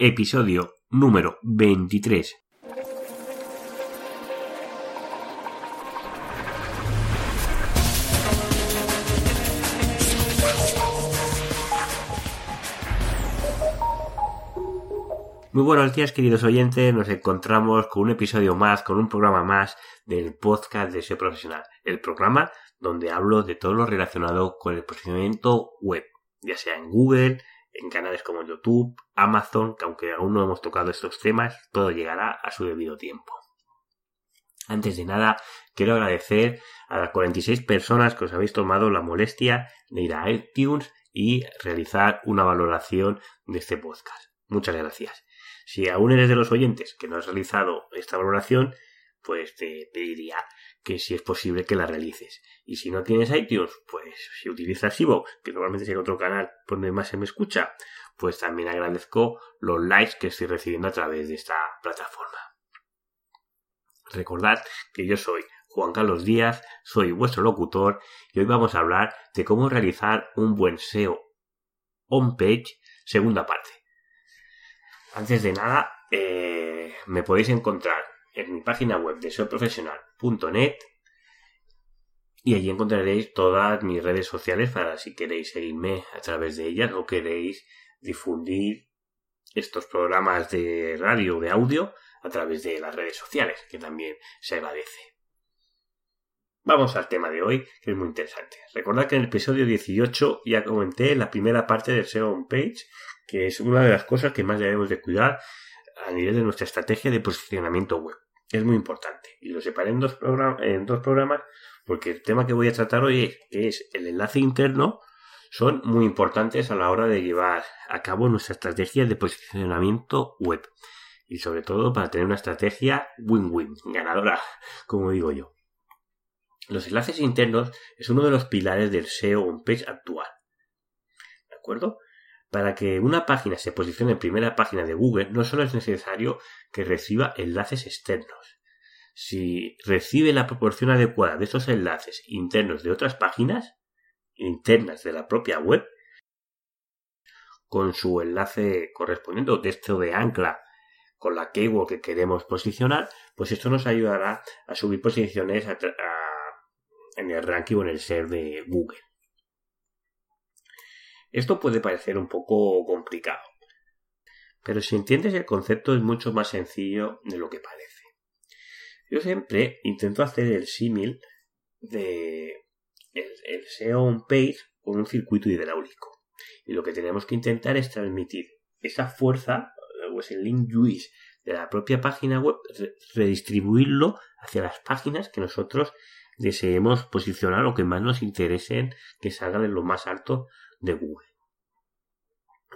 episodio número 23. Muy buenos días queridos oyentes, nos encontramos con un episodio más, con un programa más del podcast de SEO Profesional, el programa donde hablo de todo lo relacionado con el posicionamiento web, ya sea en Google, en canales como YouTube, Amazon, que aunque aún no hemos tocado estos temas, todo llegará a su debido tiempo. Antes de nada, quiero agradecer a las 46 personas que os habéis tomado la molestia de ir a iTunes y realizar una valoración de este podcast. Muchas gracias. Si aún eres de los oyentes que no has realizado esta valoración, pues te pediría que si es posible que la realices. Y si no tienes iTunes, pues si utilizas Evox, que normalmente es el otro canal donde más se me escucha, pues también agradezco los likes que estoy recibiendo a través de esta plataforma. Recordad que yo soy Juan Carlos Díaz, soy vuestro locutor y hoy vamos a hablar de cómo realizar un buen SEO on page segunda parte. Antes de nada, eh, me podéis encontrar en mi página web de SEOprofesional.net y allí encontraréis todas mis redes sociales para si queréis seguirme a través de ellas o queréis difundir estos programas de radio o de audio a través de las redes sociales, que también se agradece. Vamos al tema de hoy, que es muy interesante. Recordad que en el episodio 18 ya comenté la primera parte del SEO on page que es una de las cosas que más debemos de cuidar a nivel de nuestra estrategia de posicionamiento web. Es muy importante. Y lo separé en dos, en dos programas porque el tema que voy a tratar hoy es, que es el enlace interno son muy importantes a la hora de llevar a cabo nuestra estrategia de posicionamiento web. Y sobre todo para tener una estrategia win-win, ganadora, como digo yo. Los enlaces internos es uno de los pilares del SEO on page actual. ¿De acuerdo? Para que una página se posicione en primera página de Google, no solo es necesario que reciba enlaces externos. Si recibe la proporción adecuada de estos enlaces internos de otras páginas, internas de la propia web, con su enlace correspondiente o texto de ancla con la keyword que queremos posicionar, pues esto nos ayudará a subir posiciones en el ranking o en el ser de Google. Esto puede parecer un poco complicado, pero si entiendes el concepto es mucho más sencillo de lo que parece. Yo siempre intento hacer el símil de el, SEO on page con un circuito hidráulico. Y lo que tenemos que intentar es transmitir esa fuerza o ese link juice de la propia página web, redistribuirlo hacia las páginas que nosotros deseemos posicionar o que más nos interesen que salgan en lo más alto de Google.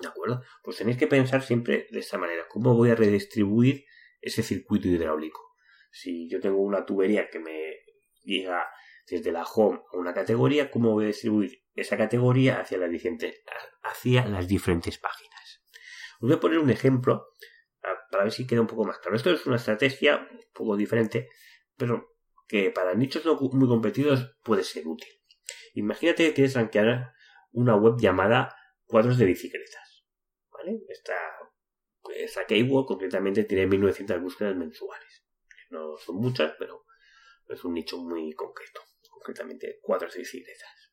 ¿De acuerdo? Pues tenéis que pensar siempre de esta manera. ¿Cómo voy a redistribuir ese circuito hidráulico? Si yo tengo una tubería que me llega desde la home a una categoría, ¿cómo voy a distribuir esa categoría hacia las diferentes, hacia las diferentes páginas? Os voy a poner un ejemplo para ver si queda un poco más claro. Esto es una estrategia un poco diferente, pero que para nichos no muy competidos puede ser útil. Imagínate que quieres rankear una web llamada cuadros de bicicletas. ¿Vale? Esta, esta keyword concretamente tiene 1900 búsquedas mensuales. No son muchas, pero es un nicho muy concreto. Concretamente cuadros de bicicletas.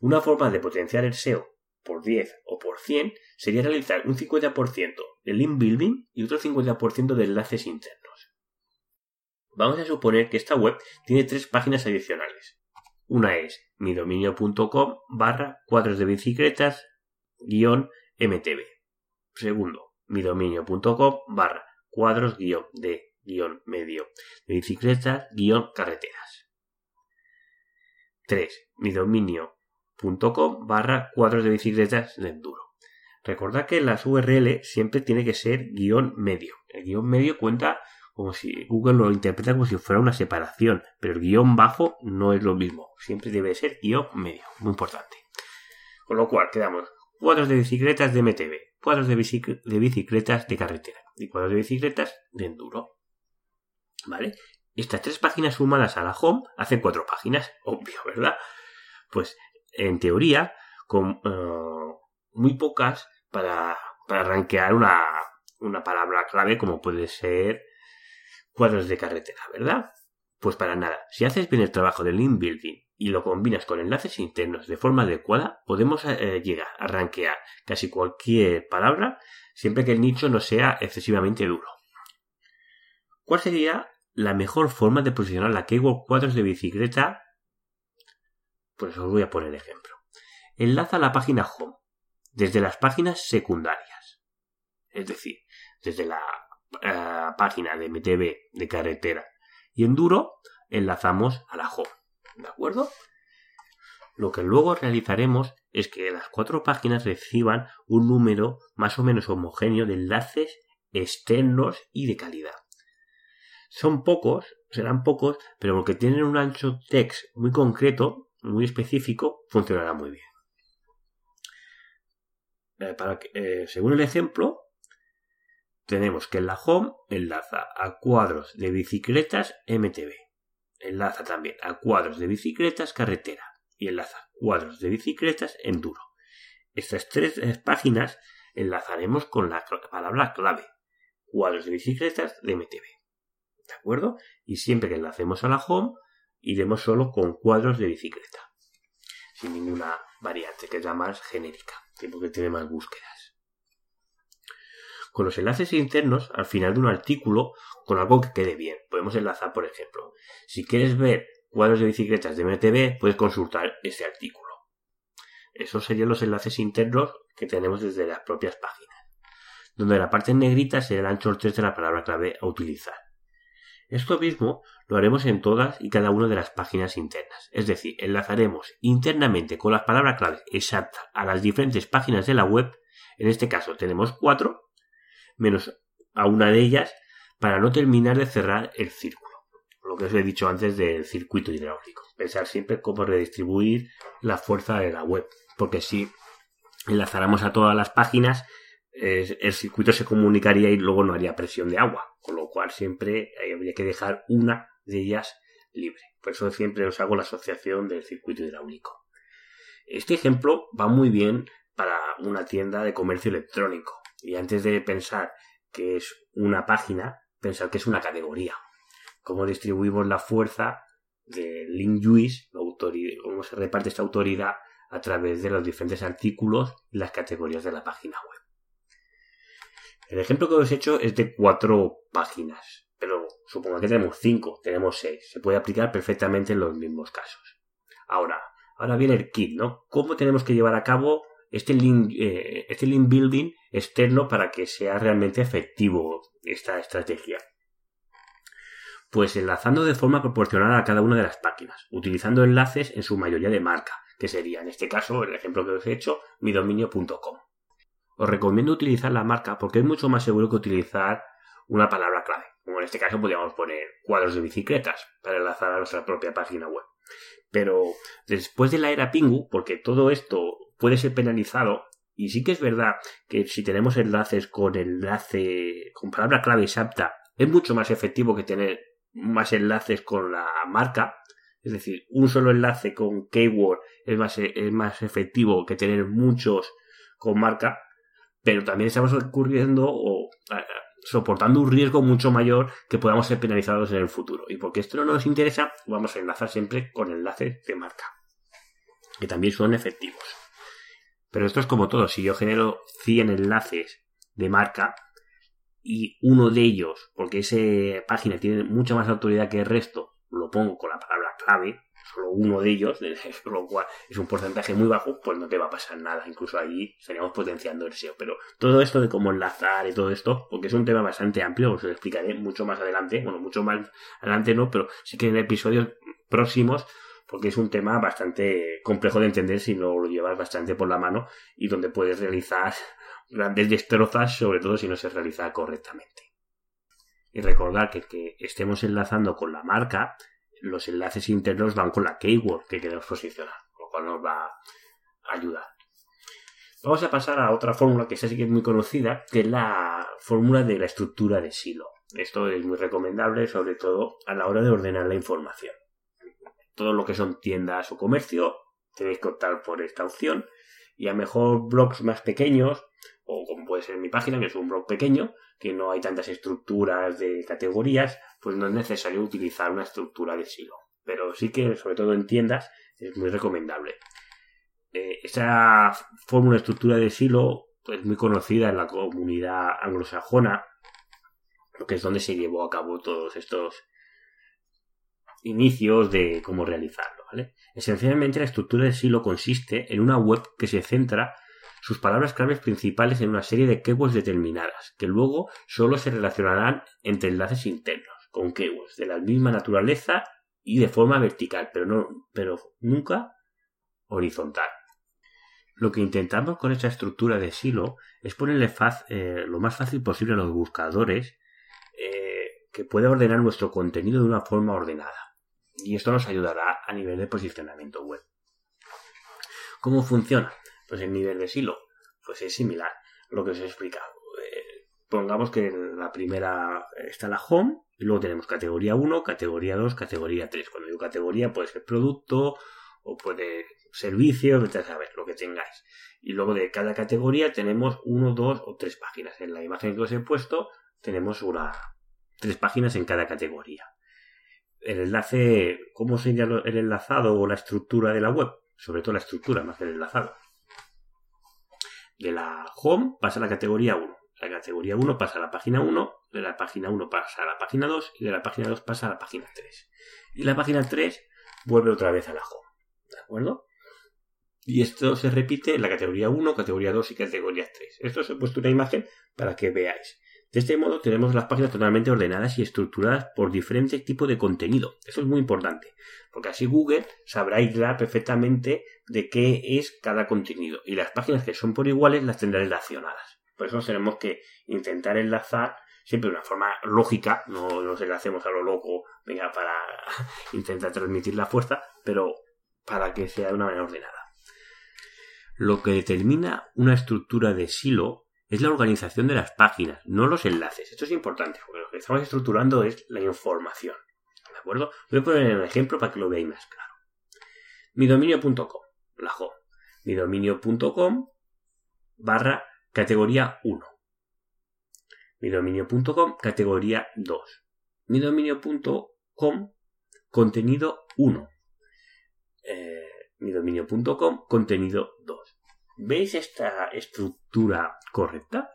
Una forma de potenciar el SEO por 10 o por 100 sería realizar un 50% de link building y otro 50% de enlaces internos. Vamos a suponer que esta web tiene tres páginas adicionales. Una es midominio.com barra cuadros de bicicletas guion mtb. Segundo, midominio.com barra cuadros guion de guion medio de bicicletas guion carreteras. 3. midominio.com barra cuadros de bicicletas de enduro. Recordad que las URL siempre tiene que ser guion medio. El guion medio cuenta como si Google lo interpreta como si fuera una separación, pero el guion bajo no es lo mismo, siempre debe ser guion medio, muy importante. Con lo cual quedamos cuadros de bicicletas de MTB, cuadros de, bicicletas de carretera y cuadros de bicicletas de enduro. ¿Vale? Estas tres páginas sumadas a la home hacen cuatro páginas, obvio, ¿verdad? Pues en teoría, con eh, muy pocas para, para rankear una, una palabra clave como puede ser cuadros de carretera, ¿verdad? Pues para nada, si haces bien el trabajo del link building y lo combinas con enlaces internos de forma adecuada, podemos eh, llegar a rankear casi cualquier palabra siempre que el nicho no sea excesivamente duro. ¿Cuál sería la mejor forma de posicionar la keyword cuadros de bicicleta? Pues os voy a poner ejemplo. Enlaza la página home desde las páginas secundarias. Es decir, desde la eh, página de MTB de carretera y en duro enlazamos a la home. ¿De acuerdo? Lo que luego realizaremos es que las cuatro páginas reciban un número más o menos homogéneo de enlaces externos y de calidad. Son pocos, serán pocos, pero porque tienen un ancho text muy concreto, muy específico, funcionará muy bien. Eh, para eh, según el ejemplo, tenemos que en la home enlaza a cuadros de bicicletas MTB. Enlaza también a cuadros de bicicletas carretera y enlaza cuadros de bicicletas enduro. Estas tres eh, páginas enlazaremos con la palabra clave cuadros de bicicletas de MTB. ¿De acuerdo? Y siempre que enlacemos a la home, iremos solo con cuadros de bicicleta. Sin ninguna variante, que es la más genérica, porque tiene más búsquedas. Con los enlaces internos, al final de un artículo, con algo que quede bien. Podemos enlazar, por ejemplo, si quieres ver cuadros de bicicletas de MTB, puedes consultar ese artículo. Esos serían los enlaces internos que tenemos desde las propias páginas, donde la parte en negrita será el ancho 3 de la palabra clave a utilizar. Esto mismo lo haremos en todas y cada una de las páginas internas, es decir, enlazaremos internamente con las palabras clave exactas a las diferentes páginas de la web, en este caso tenemos cuatro, menos a una de ellas, para no terminar de cerrar el círculo. Lo que os he dicho antes del circuito hidráulico. Pensar siempre cómo redistribuir la fuerza de la web, porque si enlazáramos a todas las páginas, el circuito se comunicaría y luego no haría presión de agua, con lo cual siempre habría que dejar una de ellas libre. Por eso siempre os hago la asociación del circuito hidráulico. Este ejemplo va muy bien para una tienda de comercio electrónico. Y antes de pensar que es una página, pensar que es una categoría. Cómo distribuimos la fuerza de link juice, cómo se reparte esta autoridad a través de los diferentes artículos y las categorías de la página web. El ejemplo que os he hecho es de cuatro páginas, pero supongo que tenemos cinco, tenemos seis. Se puede aplicar perfectamente en los mismos casos. Ahora, ahora viene el kit, ¿no? ¿Cómo tenemos que llevar a cabo este link, eh, este link building externo para que sea realmente efectivo esta estrategia? Pues enlazando de forma proporcional a cada una de las páginas, utilizando enlaces en su mayoría de marca, que sería en este caso el ejemplo que os he hecho, midominio.com. Os recomiendo utilizar la marca porque es mucho más seguro que utilizar una palabra clave. Como en este caso podríamos poner cuadros de bicicletas para enlazar a nuestra propia página web. Pero después de la era Pingu, porque todo esto puede ser penalizado, y sí que es verdad que si tenemos enlaces con enlace, con palabra clave exacta, es mucho más efectivo que tener más enlaces con la marca. Es decir, un solo enlace con keyword es más, es más efectivo que tener muchos con marca pero también estamos ocurriendo o soportando un riesgo mucho mayor que podamos ser penalizados en el futuro. Y porque esto no nos interesa, vamos a enlazar siempre con enlaces de marca, que también son efectivos. Pero esto es como todo, si yo genero 100 enlaces de marca y uno de ellos, porque esa página tiene mucha más autoridad que el resto, lo pongo con la palabra clave, solo uno de ellos, lo cual es un porcentaje muy bajo, pues no te va a pasar nada. Incluso ahí estaríamos potenciando el SEO. Pero todo esto de cómo enlazar y todo esto, porque es un tema bastante amplio, os lo explicaré mucho más adelante. Bueno, mucho más adelante no, pero sí que en episodios próximos, porque es un tema bastante complejo de entender si no lo llevas bastante por la mano y donde puedes realizar grandes destrozas, sobre todo si no se realiza correctamente. Y recordar que, que estemos enlazando con la marca los enlaces internos van con la keyword que queremos posicionar, lo cual nos va a ayudar. Vamos a pasar a otra fórmula que sí que es muy conocida, que es la fórmula de la estructura de silo. Esto es muy recomendable, sobre todo a la hora de ordenar la información. Todo lo que son tiendas o comercio, tenéis que optar por esta opción. Y a mejor blogs más pequeños o como puede ser mi página, que es un blog pequeño, que no hay tantas estructuras de categorías, pues no es necesario utilizar una estructura de silo. Pero sí que, sobre todo en tiendas, es muy recomendable. Eh, esta fórmula de estructura de silo es muy conocida en la comunidad anglosajona, que es donde se llevó a cabo todos estos inicios de cómo realizarlo. Esencialmente la estructura de silo consiste en una web que se centra sus palabras claves principales en una serie de keywords determinadas, que luego solo se relacionarán entre enlaces internos, con keywords de la misma naturaleza y de forma vertical, pero, no, pero nunca horizontal. Lo que intentamos con esta estructura de silo es ponerle eh, lo más fácil posible a los buscadores eh, que pueda ordenar nuestro contenido de una forma ordenada. Y esto nos ayudará a nivel de posicionamiento web. ¿Cómo funciona? Pues el nivel de silo, pues es similar a lo que os he explicado. Eh, pongamos que en la primera está la home, y luego tenemos categoría 1, categoría 2, categoría 3. Cuando digo categoría puede ser producto o puede servicios, vete a saber lo que tengáis. Y luego de cada categoría tenemos uno, dos o tres páginas. En la imagen que os he puesto tenemos una, tres páginas en cada categoría. El enlace, ¿cómo sería el enlazado o la estructura de la web? Sobre todo la estructura, más que el enlazado. De la home pasa a la categoría 1. La categoría 1 pasa a la página 1, de la página 1 pasa a la página 2 y de la página 2 pasa a la página 3. Y la página 3 vuelve otra vez a la home. ¿De acuerdo? Y esto se repite en la categoría 1, categoría 2 y categoría 3. Esto os he puesto una imagen para que veáis. De este modo tenemos las páginas totalmente ordenadas y estructuradas por diferentes tipos de contenido. Eso es muy importante, porque así Google sabrá aislar perfectamente de qué es cada contenido. Y las páginas que son por iguales las tendrá relacionadas. Por eso tenemos que intentar enlazar siempre de una forma lógica, no nos enlacemos a lo loco, venga, para intentar transmitir la fuerza, pero para que sea de una manera ordenada. Lo que determina una estructura de silo es la organización de las páginas, no los enlaces. Esto es importante, porque lo que estamos estructurando es la información. ¿De acuerdo? Voy a poner un ejemplo para que lo veáis más claro. Midominio.com, la home. Midominio.com barra categoría 1. Midominio.com categoría 2. Midominio.com contenido 1. Eh, midominio.com contenido 2. ¿Veis esta estructura correcta?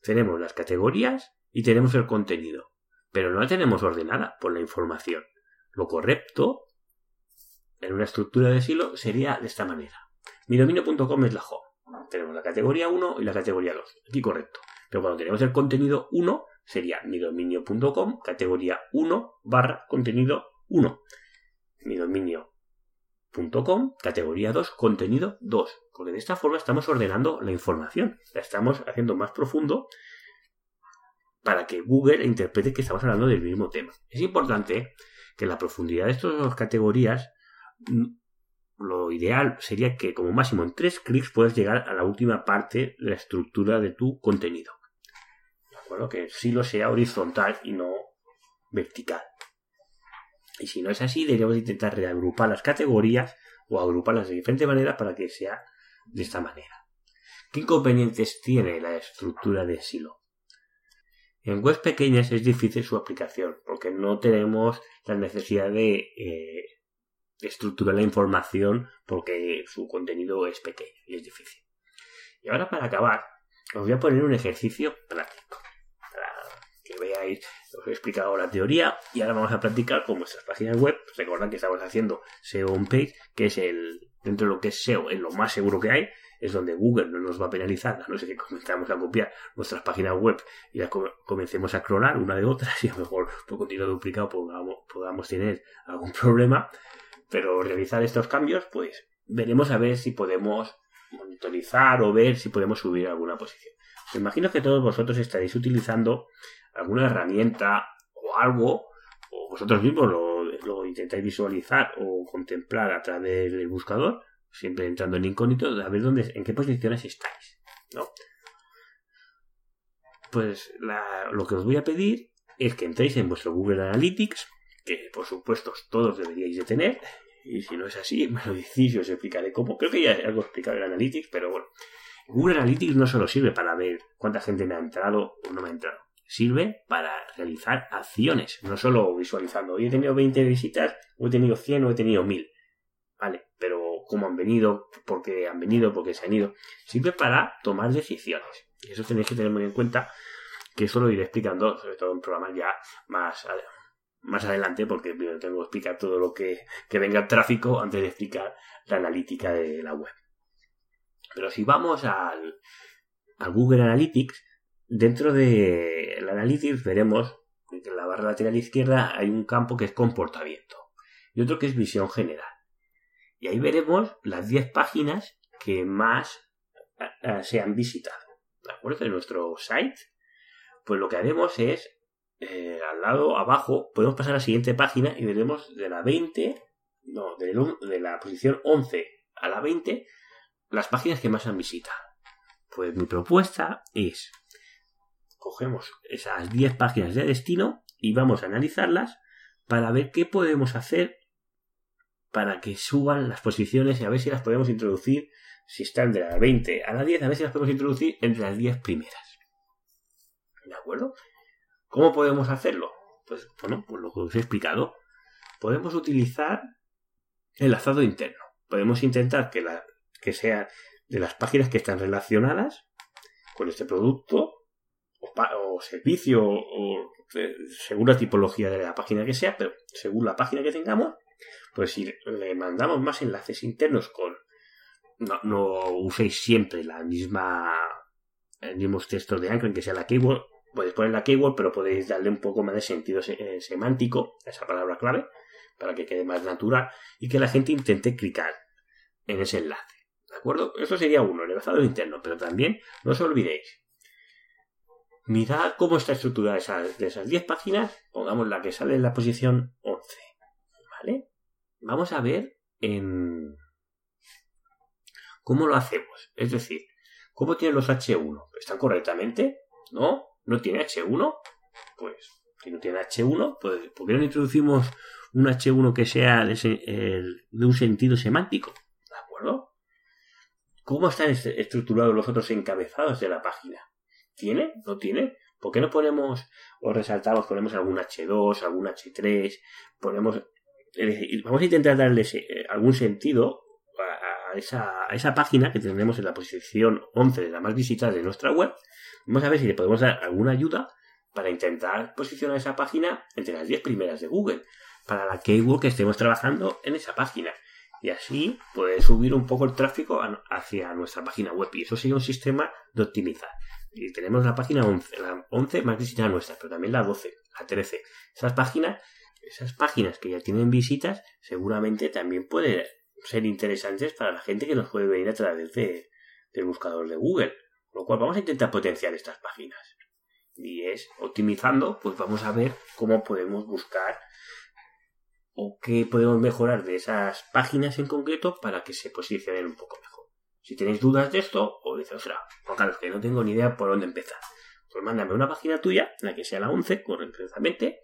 Tenemos las categorías y tenemos el contenido, pero no la tenemos ordenada por la información. Lo correcto en una estructura de silo sería de esta manera. Mi dominio.com es la home. Tenemos la categoría 1 y la categoría 2. Aquí correcto. Pero cuando tenemos el contenido 1, sería mi dominio.com, categoría 1 barra contenido 1. Mi dominio .com, categoría 2, contenido 2. Porque de esta forma estamos ordenando la información. La estamos haciendo más profundo para que Google interprete que estamos hablando del mismo tema. Es importante que la profundidad de estas dos categorías, mm, lo ideal sería que como máximo en tres clics puedas llegar a la última parte de la estructura de tu contenido. ¿De acuerdo? Que sí lo sea horizontal y no vertical. Y si no es así, deberíamos intentar reagrupar las categorías o agruparlas de diferente manera para que sea de esta manera. ¿Qué inconvenientes tiene la estructura de silo? En webs pequeñas es difícil su aplicación porque no tenemos la necesidad de eh, estructurar la información porque su contenido es pequeño y es difícil. Y ahora para acabar, os voy a poner un ejercicio práctico os he explicado la teoría y ahora vamos a practicar con vuestras páginas web. Recordad que estamos haciendo SEO on page, que es el, dentro de lo que es SEO, es lo más seguro que hay, es donde Google no nos va a penalizar, a no ser que comenzamos a copiar nuestras páginas web y las comencemos a clonar una de otras y a lo mejor por contenido duplicado podamos, podamos tener algún problema. Pero realizar estos cambios, pues veremos a ver si podemos monitorizar o ver si podemos subir alguna posición. Os imagino que todos vosotros estaréis utilizando alguna herramienta o algo, o vosotros mismos lo, intentáis visualizar o contemplar a través del buscador, siempre entrando en incógnito, a ver dónde, en qué posiciones estáis. ¿no? Pues lo que os voy a pedir es que entréis en vuestro Google Analytics, que por supuesto todos deberíais de tener, y si no es así, me lo decís y os explicaré cómo. Creo que ya algo explicado en Analytics, pero bueno. Google Analytics no solo sirve para ver cuánta gente me ha entrado o no me ha entrado. Sirve para realizar acciones, no solo visualizando. Hoy he tenido 20 visitas, o he tenido 100 o he tenido 1000. Vale, pero cómo han venido, por qué han venido, por qué se han ido. Sirve para tomar decisiones. Y eso tenéis que tener muy en cuenta, que eso lo iré explicando, sobre todo en programas ya más, más adelante, porque primero tengo que explicar todo lo que, que venga el tráfico antes de explicar la analítica de la web. Pero si vamos al, Google Analytics, dentro del Analytics veremos que en la barra lateral izquierda hay un campo que es comportamiento y otro que es visión general. Y ahí veremos las 10 páginas que más se han visitado. ¿De acuerdo? De nuestro site. Pues lo que haremos es, eh, al lado abajo, podemos pasar a la siguiente página y veremos de la 20, no, de, de la posición 11 a la 20, las páginas que más han visitado. Pues mi propuesta es, cogemos esas 10 páginas de destino y vamos a analizarlas para ver qué podemos hacer para que suban las posiciones y a ver si las podemos introducir, si están de la 20 a la 10, a ver si las podemos introducir entre las 10 primeras. ¿De acuerdo? ¿Cómo podemos hacerlo? Pues bueno, pues lo que os he explicado. Podemos utilizar enlazado interno. Podemos intentar que la, que sea de las páginas que están relacionadas con este producto o, servicio o, según la tipología de la página que sea, pero según la página que tengamos, pues si le mandamos más enlaces internos con no, uséis siempre la misma el mismo texto de Anchor que sea la keyword podéis poner la keyword pero podéis darle un poco más de sentido eh, semántico a esa palabra clave para que quede más natural y que la gente intente clicar en ese enlace ¿De acuerdo? Eso sería uno, el enlazado interno, pero también no os olvidéis. Mirad cómo está estructurada esa, de esas 10 páginas, pongamos la que sale en la posición 11. ¿Vale? Vamos a ver en cómo lo hacemos. Es decir, ¿cómo tienen los H1? ¿Están correctamente? ¿No? ¿No tiene H1? Pues, si no tiene H1, pues, ¿por qué no introducimos un H1 que sea de un sentido semántico? ¿De acuerdo? ¿Cómo están estructurados los otros encabezados de la página? ¿Tiene? ¿No tiene? ¿Por qué no ponemos o resaltamos, ponemos algún H2, algún H3, ponemos... Vamos a intentar darle eh, algún sentido a esa, página que tenemos en la posición 11 de la más visitada de nuestra web. Vamos a ver si le podemos dar alguna ayuda para intentar posicionar esa página entre las 10 primeras de Google, para la keyword que estemos trabajando en esa página y así puede subir un poco el tráfico hacia nuestra página web. Y eso sería un sistema de optimizar. Y tenemos la página 11, la 11 más visitada nuestra, pero también la 12, la 13. Esas páginas, esas páginas que ya tienen visitas, seguramente también pueden ser interesantes para la gente que nos puede venir a través de, del buscador de Google. Con lo cual vamos a intentar potenciar estas páginas. Y es optimizando, pues vamos a ver cómo podemos buscar o qué podemos mejorar de esas páginas en concreto para que se posicionen un poco mejor. Si tenéis dudas de esto, o dices, ostras, Juan Carlos, que no tengo ni idea por dónde empezar, pues mándame una página tuya, la que sea la 11, correctamente,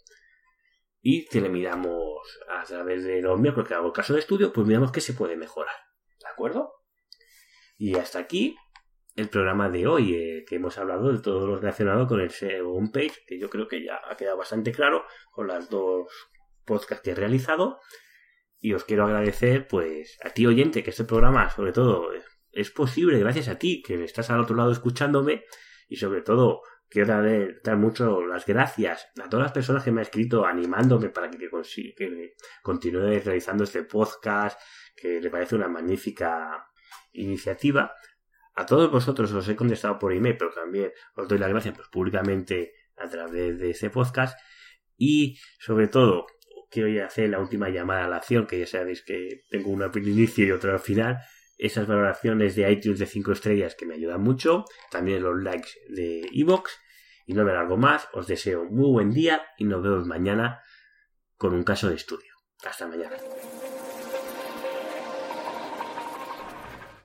y te le miramos a través de los miércoles que hago el caso de estudio, pues miramos qué se puede mejorar. ¿De acuerdo? Y hasta aquí el programa de hoy, eh, que hemos hablado de todo lo relacionado con el SEO homepage, que yo creo que ya ha quedado bastante claro con las dos podcast que he realizado. Y os quiero agradecer, pues, a ti oyente, que este programa, sobre todo, es posible gracias a ti, que estás al otro lado escuchándome. Y sobre todo, quiero dar, dar mucho las gracias a todas las personas que me han escrito animándome para que, que continúe realizando este podcast, que le parece una magnífica iniciativa. A todos vosotros os he contestado por email, pero también os doy las gracias pues, públicamente a través de este podcast. Y sobre todo, quiero hacer la última llamada a la acción, que ya sabéis que tengo una al inicio y otra al final. Esas valoraciones de iTunes de 5 estrellas que me ayudan mucho. También los likes de iVoox. Y no me largo más. Os deseo muy buen día y nos vemos mañana con un caso de estudio. Hasta mañana.